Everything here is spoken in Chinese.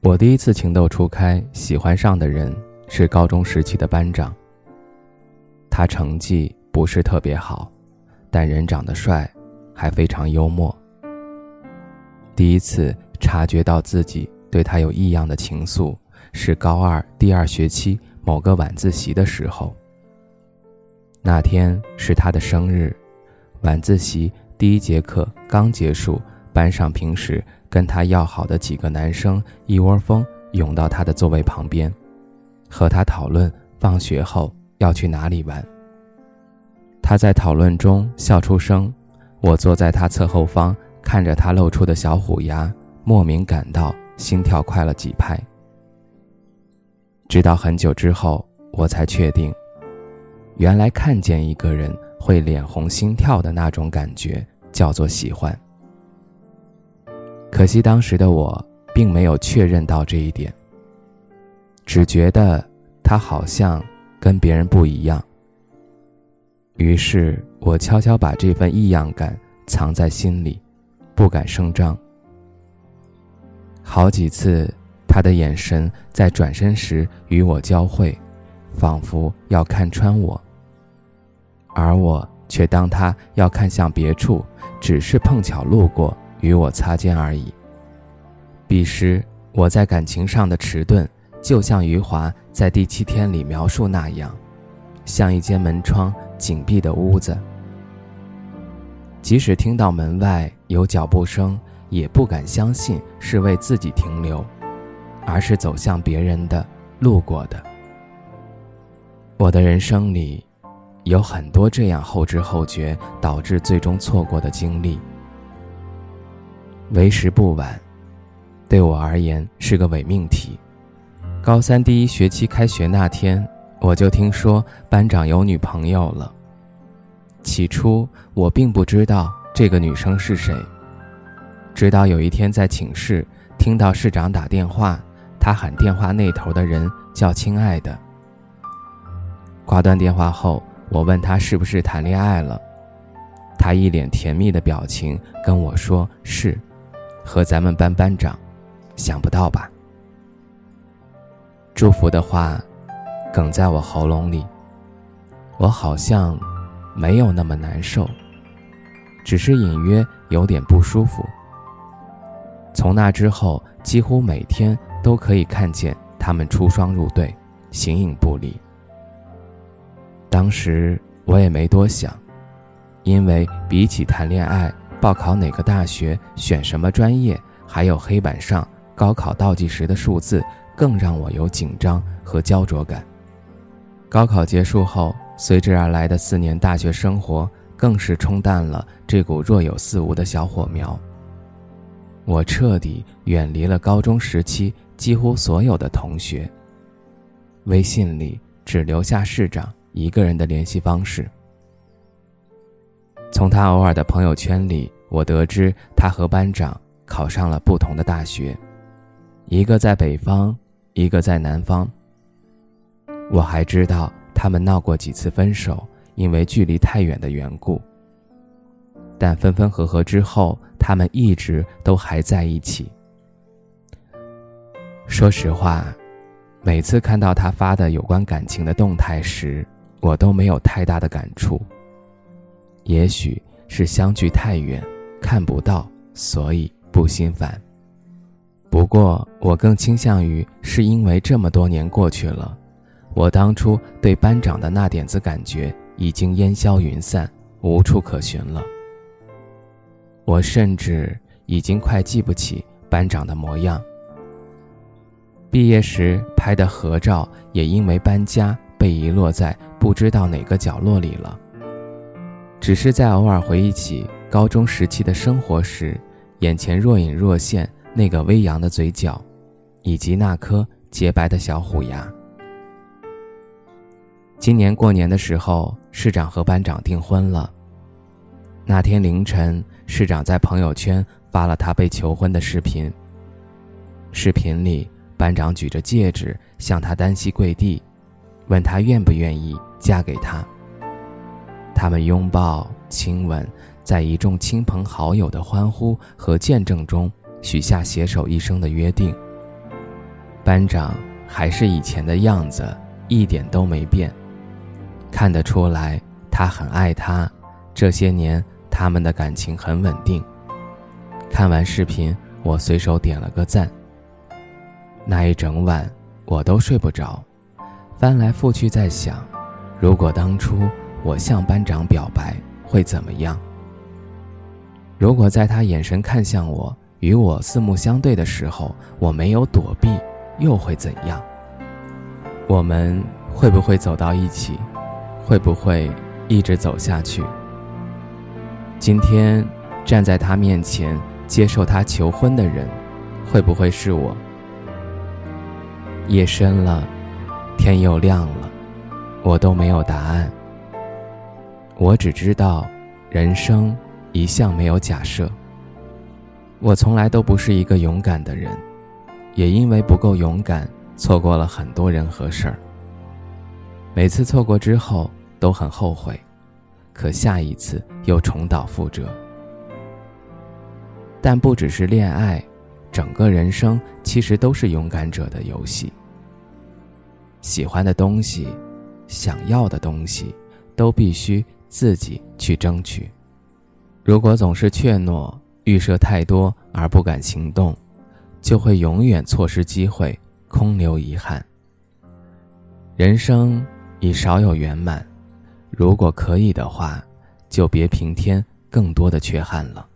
我第一次情窦初开，喜欢上的人是高中时期的班长。他成绩不是特别好，但人长得帅，还非常幽默。第一次察觉到自己对他有异样的情愫，是高二第二学期某个晚自习的时候。那天是他的生日，晚自习第一节课刚结束，班上平时。跟他要好的几个男生一窝蜂涌到他的座位旁边，和他讨论放学后要去哪里玩。他在讨论中笑出声，我坐在他侧后方，看着他露出的小虎牙，莫名感到心跳快了几拍。直到很久之后，我才确定，原来看见一个人会脸红心跳的那种感觉，叫做喜欢。可惜当时的我并没有确认到这一点，只觉得他好像跟别人不一样。于是我悄悄把这份异样感藏在心里，不敢声张。好几次，他的眼神在转身时与我交汇，仿佛要看穿我，而我却当他要看向别处，只是碰巧路过。与我擦肩而已。彼时我在感情上的迟钝，就像余华在第七天里描述那样，像一间门窗紧闭的屋子。即使听到门外有脚步声，也不敢相信是为自己停留，而是走向别人的、路过的。我的人生里，有很多这样后知后觉，导致最终错过的经历。为时不晚，对我而言是个伪命题。高三第一学期开学那天，我就听说班长有女朋友了。起初我并不知道这个女生是谁，直到有一天在寝室听到市长打电话，他喊电话那头的人叫“亲爱的”。挂断电话后，我问他是不是谈恋爱了，他一脸甜蜜的表情跟我说是。和咱们班班长，想不到吧？祝福的话，哽在我喉咙里。我好像没有那么难受，只是隐约有点不舒服。从那之后，几乎每天都可以看见他们出双入对，形影不离。当时我也没多想，因为比起谈恋爱。报考哪个大学，选什么专业，还有黑板上高考倒计时的数字，更让我有紧张和焦灼感。高考结束后，随之而来的四年大学生活，更是冲淡了这股若有似无的小火苗。我彻底远离了高中时期几乎所有的同学，微信里只留下市长一个人的联系方式。从他偶尔的朋友圈里，我得知他和班长考上了不同的大学，一个在北方，一个在南方。我还知道他们闹过几次分手，因为距离太远的缘故。但分分合合之后，他们一直都还在一起。说实话，每次看到他发的有关感情的动态时，我都没有太大的感触。也许是相距太远，看不到，所以不心烦。不过，我更倾向于是因为这么多年过去了，我当初对班长的那点子感觉已经烟消云散，无处可寻了。我甚至已经快记不起班长的模样。毕业时拍的合照也因为搬家被遗落在不知道哪个角落里了。只是在偶尔回忆起高中时期的生活时，眼前若隐若现那个微扬的嘴角，以及那颗洁白的小虎牙。今年过年的时候，市长和班长订婚了。那天凌晨，市长在朋友圈发了他被求婚的视频。视频里，班长举着戒指向他单膝跪地，问他愿不愿意嫁给他。他们拥抱、亲吻，在一众亲朋好友的欢呼和见证中，许下携手一生的约定。班长还是以前的样子，一点都没变，看得出来他很爱她。这些年，他们的感情很稳定。看完视频，我随手点了个赞。那一整晚，我都睡不着，翻来覆去在想，如果当初我向班长表白会怎么样？如果在他眼神看向我，与我四目相对的时候，我没有躲避，又会怎样？我们会不会走到一起？会不会一直走下去？今天站在他面前接受他求婚的人，会不会是我？夜深了，天又亮了，我都没有答案。我只知道，人生一向没有假设。我从来都不是一个勇敢的人，也因为不够勇敢，错过了很多人和事儿。每次错过之后都很后悔，可下一次又重蹈覆辙。但不只是恋爱。整个人生其实都是勇敢者的游戏。喜欢的东西，想要的东西，都必须自己去争取。如果总是怯懦、预设太多而不敢行动，就会永远错失机会，空留遗憾。人生已少有圆满，如果可以的话，就别平添更多的缺憾了。